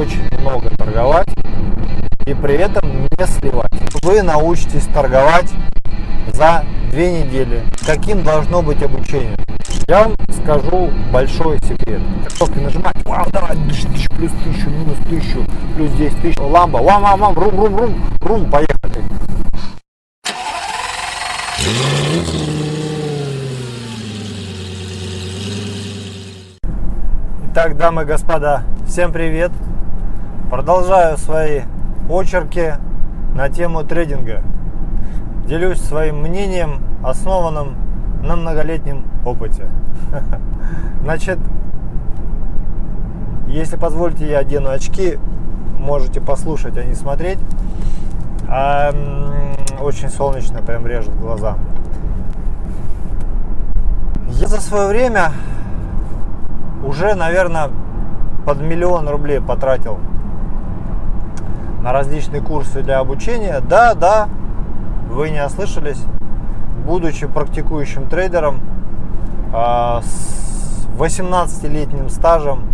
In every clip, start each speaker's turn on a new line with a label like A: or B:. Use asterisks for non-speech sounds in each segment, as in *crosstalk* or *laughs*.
A: очень много торговать и при этом не сливать. Вы научитесь торговать за две недели. Каким должно быть обучение? Я вам скажу большой секрет. Как только нажимать, вау, давай, плюс тысячу, минус тысячу, плюс 10 тысяч, ламба, вам, вам, вам, рум, рум, рум, рум, поехали. Итак, дамы и господа, всем привет! Продолжаю свои очерки на тему трейдинга. Делюсь своим мнением, основанным на многолетнем опыте. *laughs* Значит, если позволите, я одену очки, можете послушать, а не смотреть. Очень солнечно, прям режет глаза. Я за свое время уже, наверное, под миллион рублей потратил на различные курсы для обучения. Да, да, вы не ослышались. Будучи практикующим трейдером а, с 18-летним стажем,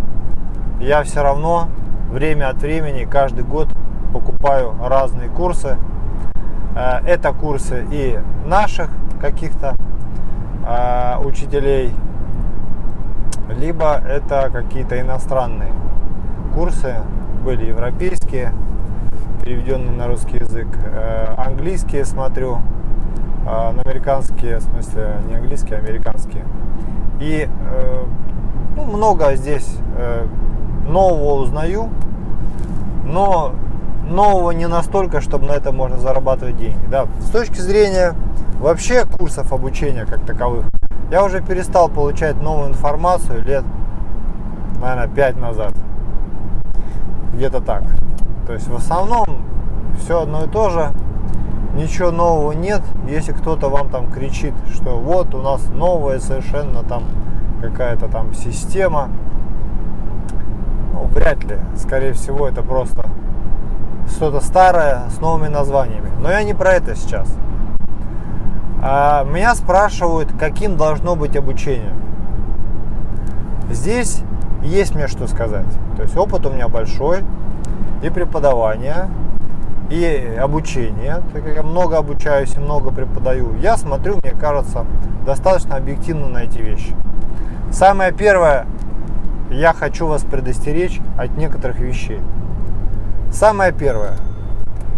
A: я все равно время от времени, каждый год покупаю разные курсы. А, это курсы и наших каких-то а, учителей, либо это какие-то иностранные курсы, были европейские, переведенные на русский язык, э, английские смотрю, на американские, в смысле не английские, а американские. И э, ну, много здесь э, нового узнаю, но нового не настолько, чтобы на это можно зарабатывать деньги. Да. С точки зрения вообще курсов обучения как таковых, я уже перестал получать новую информацию лет, наверное, 5 назад. Где-то так. То есть в основном все одно и то же. Ничего нового нет. Если кто-то вам там кричит, что вот у нас новая совершенно там какая-то там система, ну, вряд ли. Скорее всего, это просто что-то старое с новыми названиями. Но я не про это сейчас. А меня спрашивают, каким должно быть обучение. Здесь есть мне что сказать. То есть опыт у меня большой и преподавание, и обучение. Так как я много обучаюсь и много преподаю, я смотрю, мне кажется, достаточно объективно на эти вещи. Самое первое, я хочу вас предостеречь от некоторых вещей. Самое первое,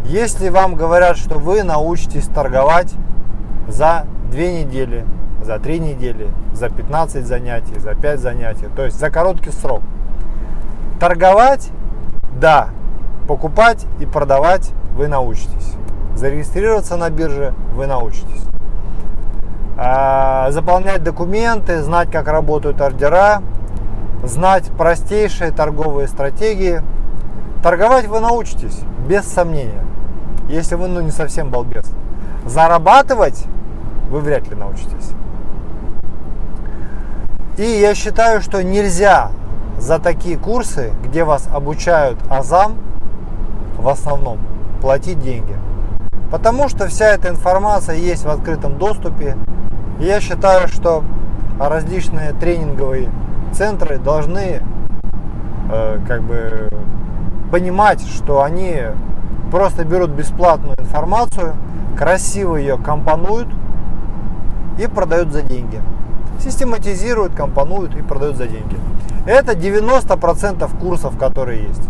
A: если вам говорят, что вы научитесь торговать за две недели, за три недели, за 15 занятий, за 5 занятий. То есть за короткий срок. Торговать, да, покупать и продавать вы научитесь. Зарегистрироваться на бирже вы научитесь. А, заполнять документы, знать, как работают ордера, знать простейшие торговые стратегии. Торговать вы научитесь, без сомнения, если вы ну, не совсем балбес. Зарабатывать вы вряд ли научитесь. И я считаю, что нельзя за такие курсы, где вас обучают азам, в основном, платить деньги. Потому что вся эта информация есть в открытом доступе. И я считаю, что различные тренинговые центры должны э, как бы понимать, что они просто берут бесплатную информацию, красиво ее компонуют и продают за деньги. Систематизируют, компонуют и продают за деньги. Это 90% курсов, которые есть.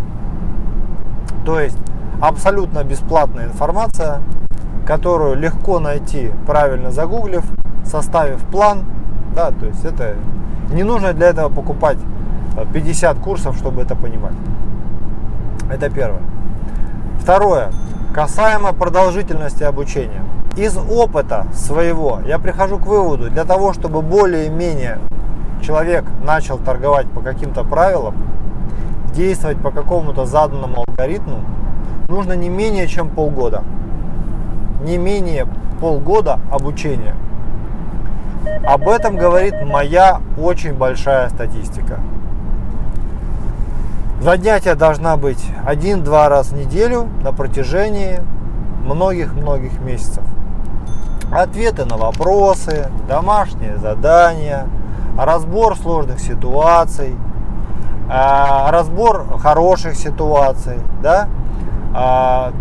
A: То есть абсолютно бесплатная информация, которую легко найти, правильно загуглив, составив план. Да, то есть это не нужно для этого покупать 50 курсов, чтобы это понимать. Это первое. Второе. Касаемо продолжительности обучения из опыта своего я прихожу к выводу, для того, чтобы более-менее человек начал торговать по каким-то правилам, действовать по какому-то заданному алгоритму, нужно не менее чем полгода. Не менее полгода обучения. Об этом говорит моя очень большая статистика. Занятия должна быть один-два раз в неделю на протяжении многих-многих месяцев ответы на вопросы, домашние задания, разбор сложных ситуаций, разбор хороших ситуаций, да, а,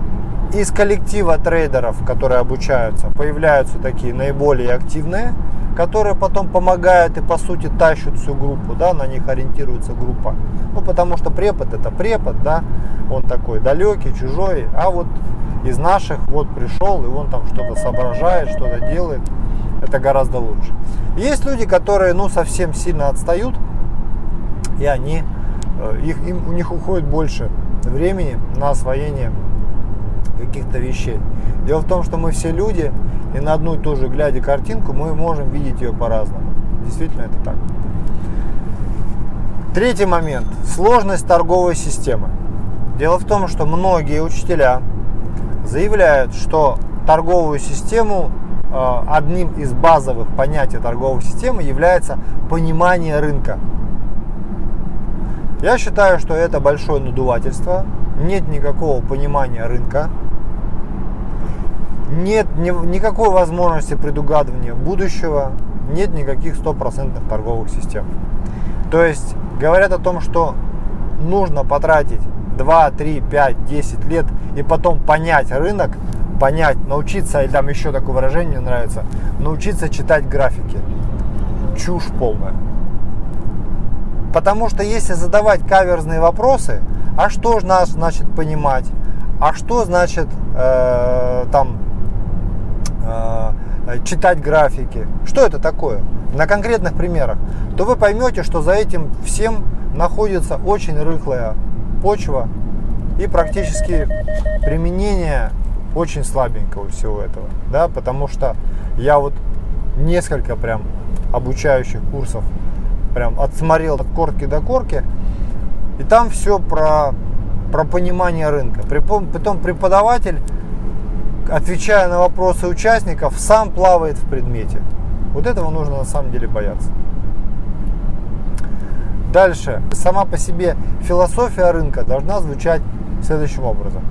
A: из коллектива трейдеров, которые обучаются, появляются такие наиболее активные, которые потом помогают и по сути тащат всю группу, да, на них ориентируется группа. Ну, потому что препод это препод, да, он такой далекий, чужой, а вот из наших вот пришел, и он там что-то соображает, что-то делает, это гораздо лучше. Есть люди, которые, ну, совсем сильно отстают, и они, их, им, у них уходит больше времени на освоение каких-то вещей. Дело в том, что мы все люди, и на одну и ту же, глядя картинку, мы можем видеть ее по-разному. Действительно, это так. Третий момент. Сложность торговой системы. Дело в том, что многие учителя заявляют, что торговую систему, э, одним из базовых понятий торговой системы является понимание рынка. Я считаю, что это большое надувательство. Нет никакого понимания рынка нет ни, никакой возможности предугадывания будущего, нет никаких стопроцентных торговых систем. То есть говорят о том, что нужно потратить 2, 3, 5, 10 лет и потом понять рынок, понять, научиться, и там еще такое выражение мне нравится, научиться читать графики. Чушь полная. Потому что если задавать каверзные вопросы, а что же нас значит понимать, а что значит э, там Э, читать графики. Что это такое? На конкретных примерах. То вы поймете, что за этим всем находится очень рыхлая почва и практически применение очень слабенького всего этого. Да, потому что я вот несколько прям обучающих курсов прям отсмотрел от корки до корки. И там все про, про понимание рынка. Притом преподаватель отвечая на вопросы участников, сам плавает в предмете. Вот этого нужно на самом деле бояться. Дальше. Сама по себе философия рынка должна звучать следующим образом.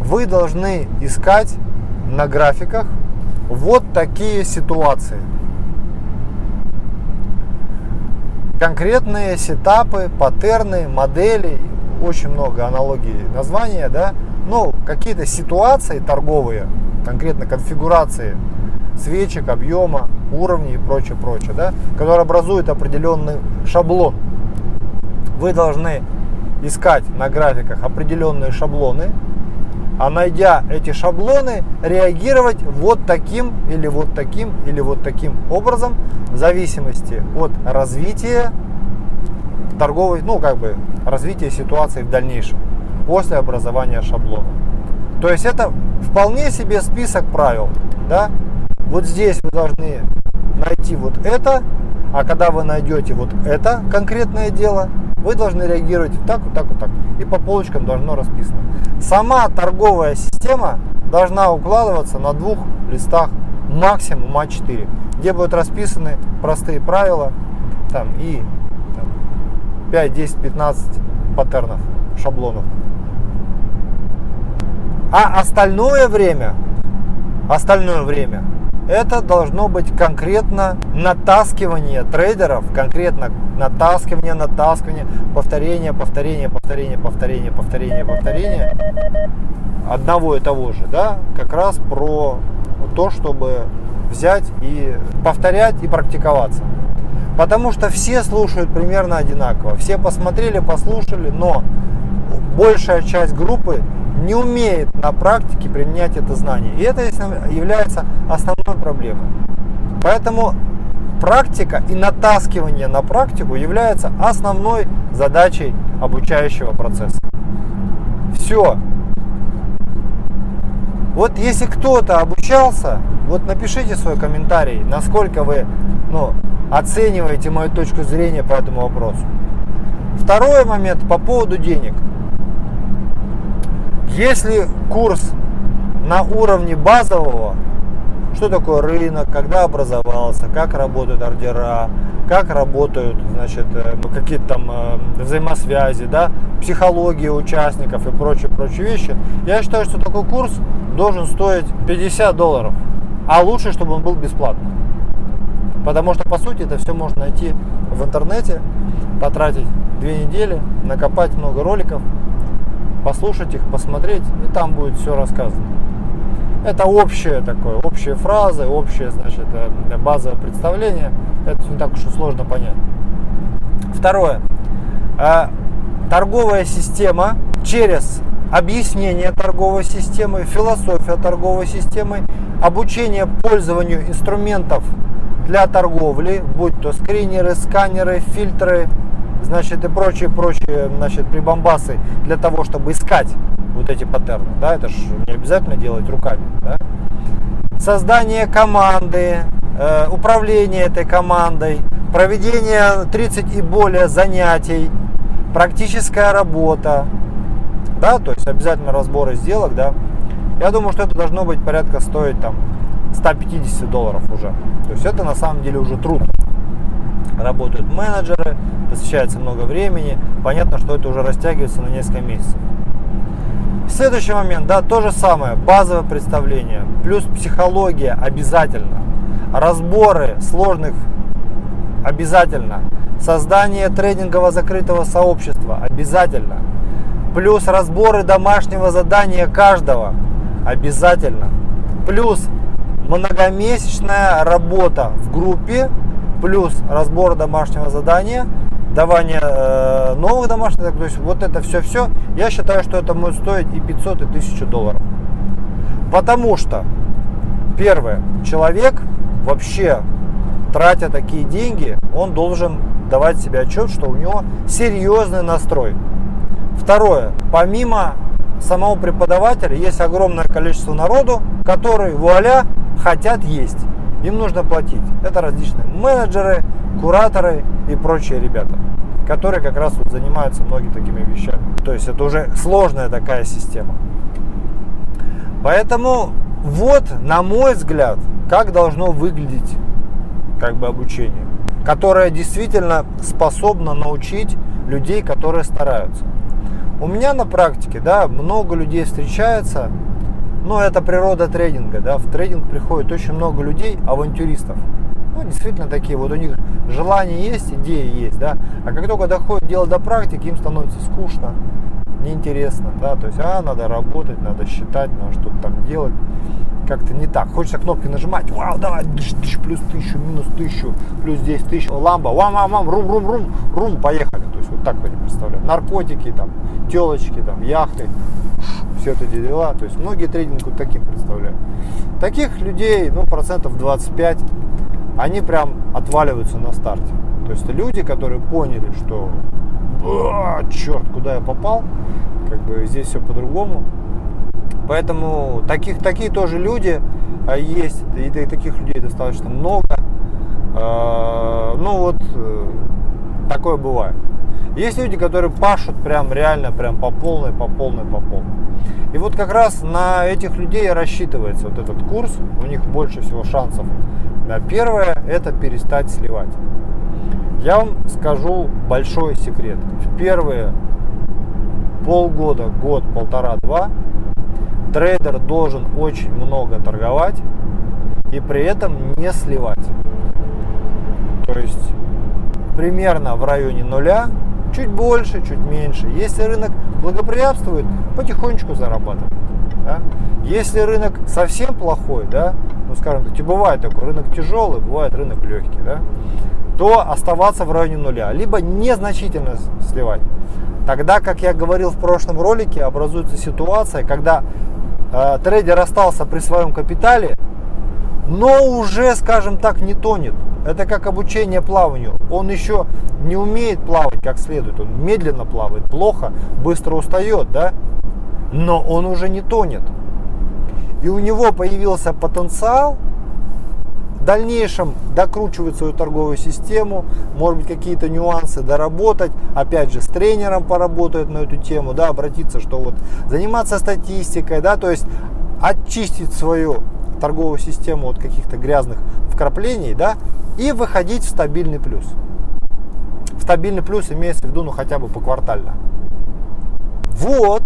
A: Вы должны искать на графиках вот такие ситуации. Конкретные сетапы, паттерны, модели, очень много аналогий названия, да, ну, какие-то ситуации торговые, конкретно конфигурации свечек, объема, уровней и прочее, прочее, да, которые образуют определенный шаблон. Вы должны искать на графиках определенные шаблоны, а найдя эти шаблоны, реагировать вот таким или вот таким или вот таким образом в зависимости от развития торговой, ну как бы развития ситуации в дальнейшем после образования шаблона. То есть это вполне себе список правил. Да? Вот здесь вы должны найти вот это, а когда вы найдете вот это конкретное дело, вы должны реагировать вот так, вот так, вот так. И по полочкам должно расписано. Сама торговая система должна укладываться на двух листах, максимум А4, где будут расписаны простые правила там, и там, 5, 10, 15 паттернов, шаблонов. А остальное время, остальное время, это должно быть конкретно натаскивание трейдеров, конкретно натаскивание, натаскивание, повторение, повторение, повторение, повторение, повторение, повторение одного и того же, да, как раз про то, чтобы взять и повторять и практиковаться. Потому что все слушают примерно одинаково. Все посмотрели, послушали, но большая часть группы не умеет на практике применять это знание. И это является основной проблемой. Поэтому практика и натаскивание на практику является основной задачей обучающего процесса. Все. Вот если кто-то обучался, вот напишите свой комментарий, насколько вы ну, оцениваете мою точку зрения по этому вопросу. Второй момент по поводу денег – если курс на уровне базового, что такое рынок, когда образовался, как работают ордера, как работают значит, э, какие-то там э, взаимосвязи, да, психология участников и прочие, прочие вещи, я считаю, что такой курс должен стоить 50 долларов. А лучше, чтобы он был бесплатным. Потому что, по сути, это все можно найти в интернете, потратить две недели, накопать много роликов, послушать их, посмотреть, и там будет все рассказано. Это общее такое, общие фразы, общее, значит, э, базовое представление. Это не так уж и сложно понять. Второе. Э, торговая система через объяснение торговой системы, философия торговой системы, обучение пользованию инструментов для торговли, будь то скринеры, сканеры, фильтры, значит, и прочие, прочие, значит, прибамбасы для того, чтобы искать вот эти паттерны, да, это же не обязательно делать руками, да. Создание команды, э, управление этой командой, проведение 30 и более занятий, практическая работа, да, то есть обязательно разборы сделок, да. Я думаю, что это должно быть порядка стоить там 150 долларов уже. То есть это на самом деле уже труд. Работают менеджеры, посвящается много времени. Понятно, что это уже растягивается на несколько месяцев. Следующий момент, да, то же самое, базовое представление, плюс психология обязательно, разборы сложных обязательно, создание трейдингового закрытого сообщества обязательно, плюс разборы домашнего задания каждого обязательно, плюс многомесячная работа в группе, плюс разбор домашнего задания – давание э, новых домашних, то есть вот это все-все, я считаю, что это может стоить и 500, и 1000 долларов. Потому что, первое, человек вообще, тратя такие деньги, он должен давать себе отчет, что у него серьезный настрой. Второе, помимо самого преподавателя, есть огромное количество народу, которые, вуаля, хотят есть. Им нужно платить. Это различные менеджеры, кураторы и прочие ребята, которые как раз вот занимаются многими такими вещами. То есть это уже сложная такая система. Поэтому вот, на мой взгляд, как должно выглядеть как бы обучение, которое действительно способно научить людей, которые стараются. У меня на практике, да, много людей встречается, но это природа трейдинга, да, в трейдинг приходит очень много людей, авантюристов, ну, действительно такие, вот у них желание есть, идеи есть, да, а как только доходит дело до практики, им становится скучно, неинтересно, да, то есть, а, надо работать, надо считать, надо что-то там делать, как-то не так. Хочется кнопки нажимать, вау, давай, дыш, дыш, плюс тысячу, минус тысячу, плюс здесь тысячу, ламба, вам, вам, вам, рум, рум, рум, рум, поехали. То есть вот так вот не представляю. Наркотики, там, телочки, там, яхты, все это дела. То есть многие трейдинг вот таким представляют. Таких людей, ну, процентов 25 они прям отваливаются на старте. То есть люди, которые поняли, что черт, куда я попал, как бы здесь все по-другому. Поэтому таких, такие тоже люди а, есть, и, и таких людей достаточно много. А, ну вот, э, такое бывает. Есть люди, которые пашут прям реально, прям по полной, по полной, по полной. И вот как раз на этих людей рассчитывается вот этот курс, у них больше всего шансов Первое – это перестать сливать. Я вам скажу большой секрет. В первые полгода, год, полтора, два трейдер должен очень много торговать и при этом не сливать. То есть примерно в районе нуля, чуть больше, чуть меньше. Если рынок благоприятствует, потихонечку зарабатывать. Да? Если рынок совсем плохой, да, ну скажем так, бывает такой рынок тяжелый, бывает рынок легкий, да, то оставаться в районе нуля, либо незначительно сливать. Тогда, как я говорил в прошлом ролике, образуется ситуация, когда э, трейдер остался при своем капитале, но уже, скажем так, не тонет. Это как обучение плаванию. Он еще не умеет плавать как следует. Он медленно плавает, плохо, быстро устает, да? Но он уже не тонет и у него появился потенциал в дальнейшем докручивать свою торговую систему, может быть какие-то нюансы доработать, опять же с тренером поработать на эту тему, да, обратиться, что вот заниматься статистикой, да, то есть очистить свою торговую систему от каких-то грязных вкраплений, да, и выходить в стабильный плюс. В стабильный плюс имеется в виду, ну хотя бы по квартально. Вот,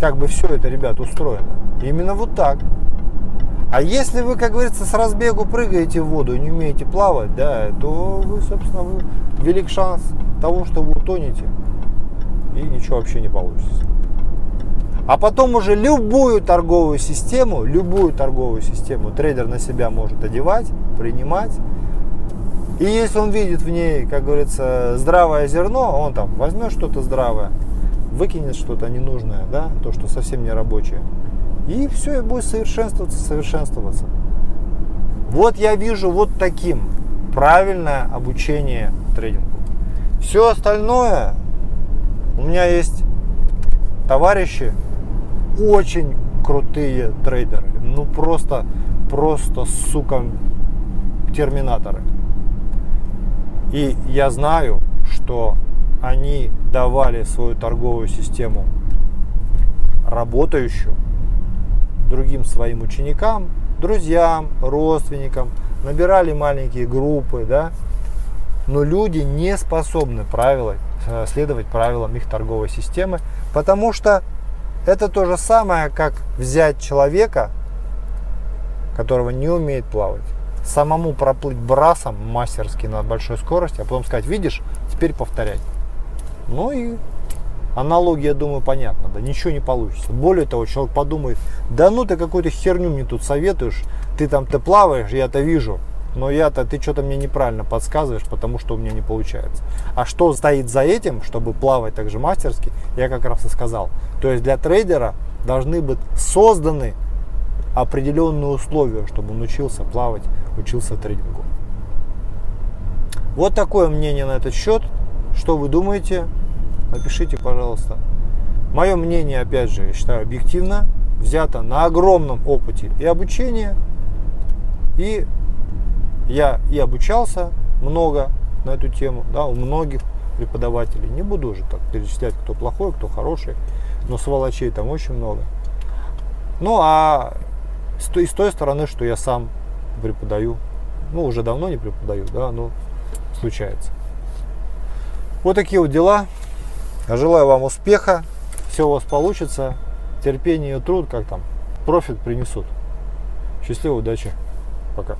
A: как бы все это, ребят, устроено. Именно вот так. А если вы, как говорится, с разбегу прыгаете в воду и не умеете плавать, да, то вы, собственно, вы велик шанс того, что вы утонете. и ничего вообще не получится. А потом уже любую торговую систему, любую торговую систему трейдер на себя может одевать, принимать. И если он видит в ней, как говорится, здравое зерно, он там возьмет что-то здравое, выкинет что-то ненужное, да, то, что совсем не рабочее. И все, и будет совершенствоваться, совершенствоваться. Вот я вижу вот таким правильное обучение трейдингу. Все остальное, у меня есть товарищи, очень крутые трейдеры. Ну просто, просто, сука, терминаторы. И я знаю, что они давали свою торговую систему работающую другим своим ученикам, друзьям, родственникам, набирали маленькие группы, да, но люди не способны правила, э, следовать правилам их торговой системы, потому что это то же самое, как взять человека, которого не умеет плавать, самому проплыть брасом мастерски на большой скорости, а потом сказать, видишь, теперь повторяй. Ну и аналогия, думаю, понятна, да, ничего не получится. Более того, человек подумает, да ну ты какую-то херню мне тут советуешь, ты там ты плаваешь, я-то вижу, но я-то, ты что-то мне неправильно подсказываешь, потому что у меня не получается. А что стоит за этим, чтобы плавать так же мастерски, я как раз и сказал. То есть для трейдера должны быть созданы определенные условия, чтобы он учился плавать, учился трейдингу. Вот такое мнение на этот счет. Что вы думаете? Напишите, пожалуйста. Мое мнение, опять же, я считаю объективно, взято на огромном опыте и обучения, и я и обучался много на эту тему, да, у многих преподавателей. Не буду уже так перечислять, кто плохой, кто хороший, но сволочей там очень много. Ну а с той, с той стороны, что я сам преподаю, ну уже давно не преподаю, да, но случается. Вот такие вот дела. Желаю вам успеха, все у вас получится, терпение и труд, как там, профит принесут. Счастливой удачи, пока.